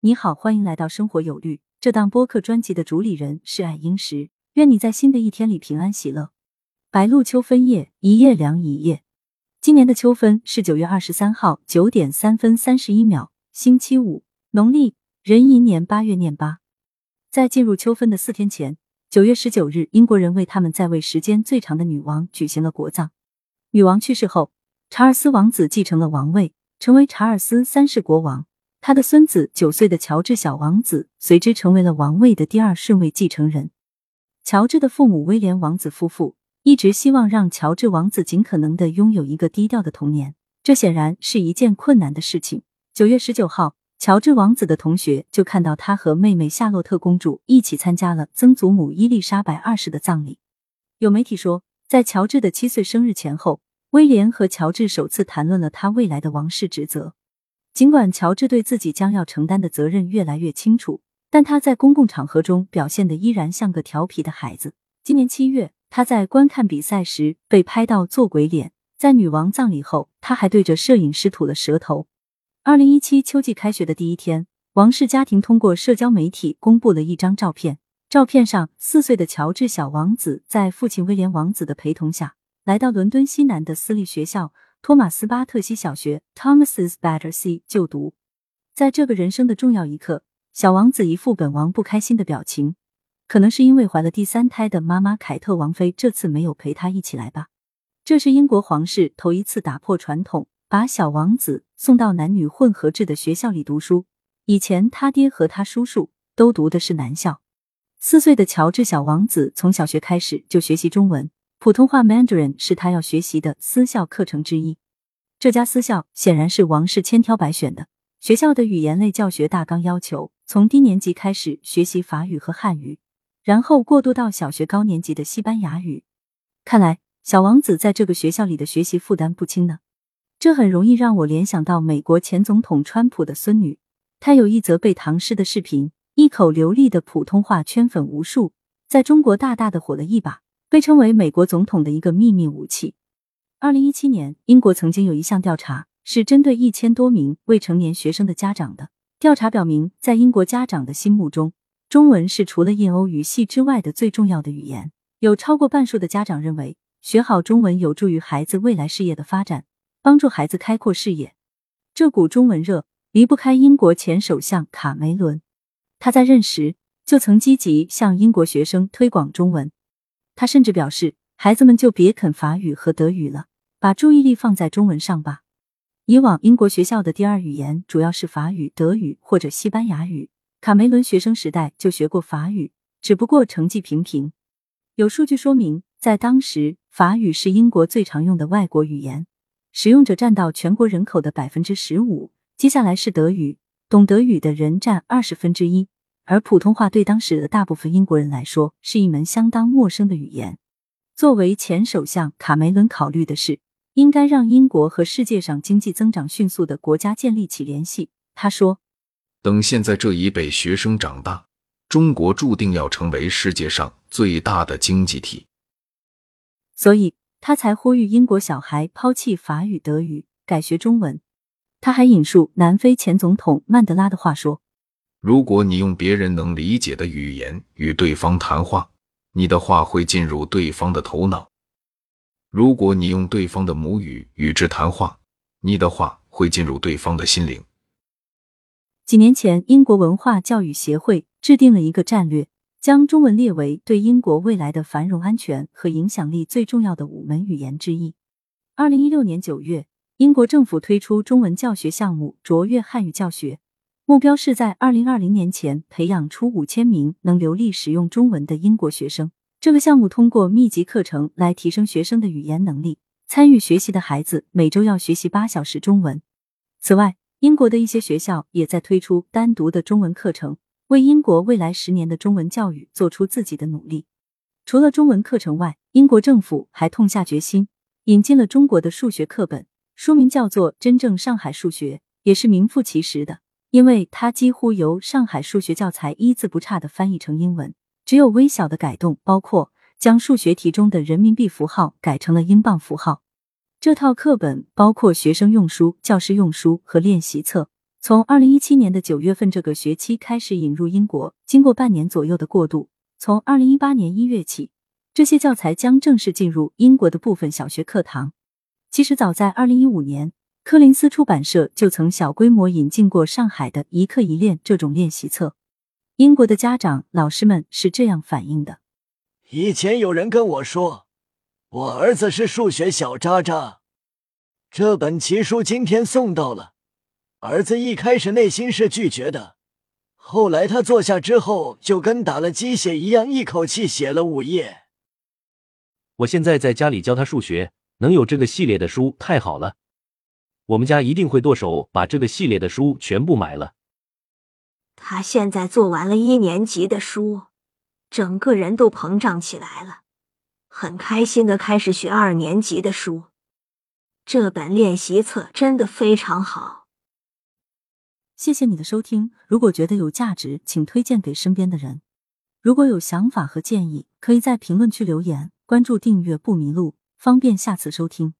你好，欢迎来到生活有律。这档播客专辑的主理人是爱英石。愿你在新的一天里平安喜乐。白露秋分夜，一夜凉一夜。今年的秋分是九月二十三号九点三分三十一秒，星期五，农历壬寅年八月廿八。在进入秋分的四天前，九月十九日，英国人为他们在位时间最长的女王举行了国葬。女王去世后，查尔斯王子继承了王位，成为查尔斯三世国王。他的孙子九岁的乔治小王子随之成为了王位的第二顺位继承人。乔治的父母威廉王子夫妇一直希望让乔治王子尽可能的拥有一个低调的童年，这显然是一件困难的事情。九月十九号，乔治王子的同学就看到他和妹妹夏洛特公主一起参加了曾祖母伊丽莎白二世的葬礼。有媒体说，在乔治的七岁生日前后，威廉和乔治首次谈论了他未来的王室职责。尽管乔治对自己将要承担的责任越来越清楚，但他在公共场合中表现的依然像个调皮的孩子。今年七月，他在观看比赛时被拍到做鬼脸。在女王葬礼后，他还对着摄影师吐了舌头。二零一七秋季开学的第一天，王室家庭通过社交媒体公布了一张照片。照片上，四岁的乔治小王子在父亲威廉王子的陪同下，来到伦敦西南的私立学校。托马斯巴特西小学 （Thomas's Battersea） 就读，在这个人生的重要一刻，小王子一副本王不开心的表情，可能是因为怀了第三胎的妈妈凯特王妃这次没有陪他一起来吧。这是英国皇室头一次打破传统，把小王子送到男女混合制的学校里读书。以前他爹和他叔叔都读的是男校。四岁的乔治小王子从小学开始就学习中文。普通话 Mandarin 是他要学习的私校课程之一。这家私校显然是王室千挑百选的。学校的语言类教学大纲要求，从低年级开始学习法语和汉语，然后过渡到小学高年级的西班牙语。看来小王子在这个学校里的学习负担不轻呢。这很容易让我联想到美国前总统川普的孙女，她有一则背唐诗的视频，一口流利的普通话圈粉无数，在中国大大的火了一把。被称为美国总统的一个秘密武器。二零一七年，英国曾经有一项调查是针对一千多名未成年学生的家长的。调查表明，在英国家长的心目中，中文是除了印欧语系之外的最重要的语言。有超过半数的家长认为，学好中文有助于孩子未来事业的发展，帮助孩子开阔视野。这股中文热离不开英国前首相卡梅伦，他在任时就曾积极向英国学生推广中文。他甚至表示，孩子们就别啃法语和德语了，把注意力放在中文上吧。以往英国学校的第二语言主要是法语、德语或者西班牙语。卡梅伦学生时代就学过法语，只不过成绩平平。有数据说明，在当时，法语是英国最常用的外国语言，使用者占到全国人口的百分之十五。接下来是德语，懂德语的人占二十分之一。而普通话对当时的大部分英国人来说是一门相当陌生的语言。作为前首相，卡梅伦考虑的是应该让英国和世界上经济增长迅速的国家建立起联系。他说：“等现在这一辈学生长大，中国注定要成为世界上最大的经济体。”所以他才呼吁英国小孩抛弃法语、德语，改学中文。他还引述南非前总统曼德拉的话说。如果你用别人能理解的语言与对方谈话，你的话会进入对方的头脑；如果你用对方的母语与之谈话，你的话会进入对方的心灵。几年前，英国文化教育协会制定了一个战略，将中文列为对英国未来的繁荣、安全和影响力最重要的五门语言之一。二零一六年九月，英国政府推出中文教学项目“卓越汉语教学”。目标是在二零二零年前培养出五千名能流利使用中文的英国学生。这个项目通过密集课程来提升学生的语言能力。参与学习的孩子每周要学习八小时中文。此外，英国的一些学校也在推出单独的中文课程，为英国未来十年的中文教育做出自己的努力。除了中文课程外，英国政府还痛下决心引进了中国的数学课本，书名叫做《真正上海数学》，也是名副其实的。因为它几乎由上海数学教材一字不差的翻译成英文，只有微小的改动，包括将数学题中的人民币符号改成了英镑符号。这套课本包括学生用书、教师用书和练习册，从二零一七年的九月份这个学期开始引入英国，经过半年左右的过渡，从二零一八年一月起，这些教材将正式进入英国的部分小学课堂。其实早在二零一五年，柯林斯出版社就曾小规模引进过上海的一课一练这种练习册。英国的家长、老师们是这样反映的：以前有人跟我说，我儿子是数学小渣渣，这本奇书今天送到了。儿子一开始内心是拒绝的，后来他坐下之后，就跟打了鸡血一样，一口气写了五页。我现在在家里教他数学，能有这个系列的书太好了。我们家一定会剁手把这个系列的书全部买了。他现在做完了一年级的书，整个人都膨胀起来了，很开心的开始学二年级的书。这本练习册真的非常好。谢谢你的收听，如果觉得有价值，请推荐给身边的人。如果有想法和建议，可以在评论区留言。关注订阅不迷路，方便下次收听。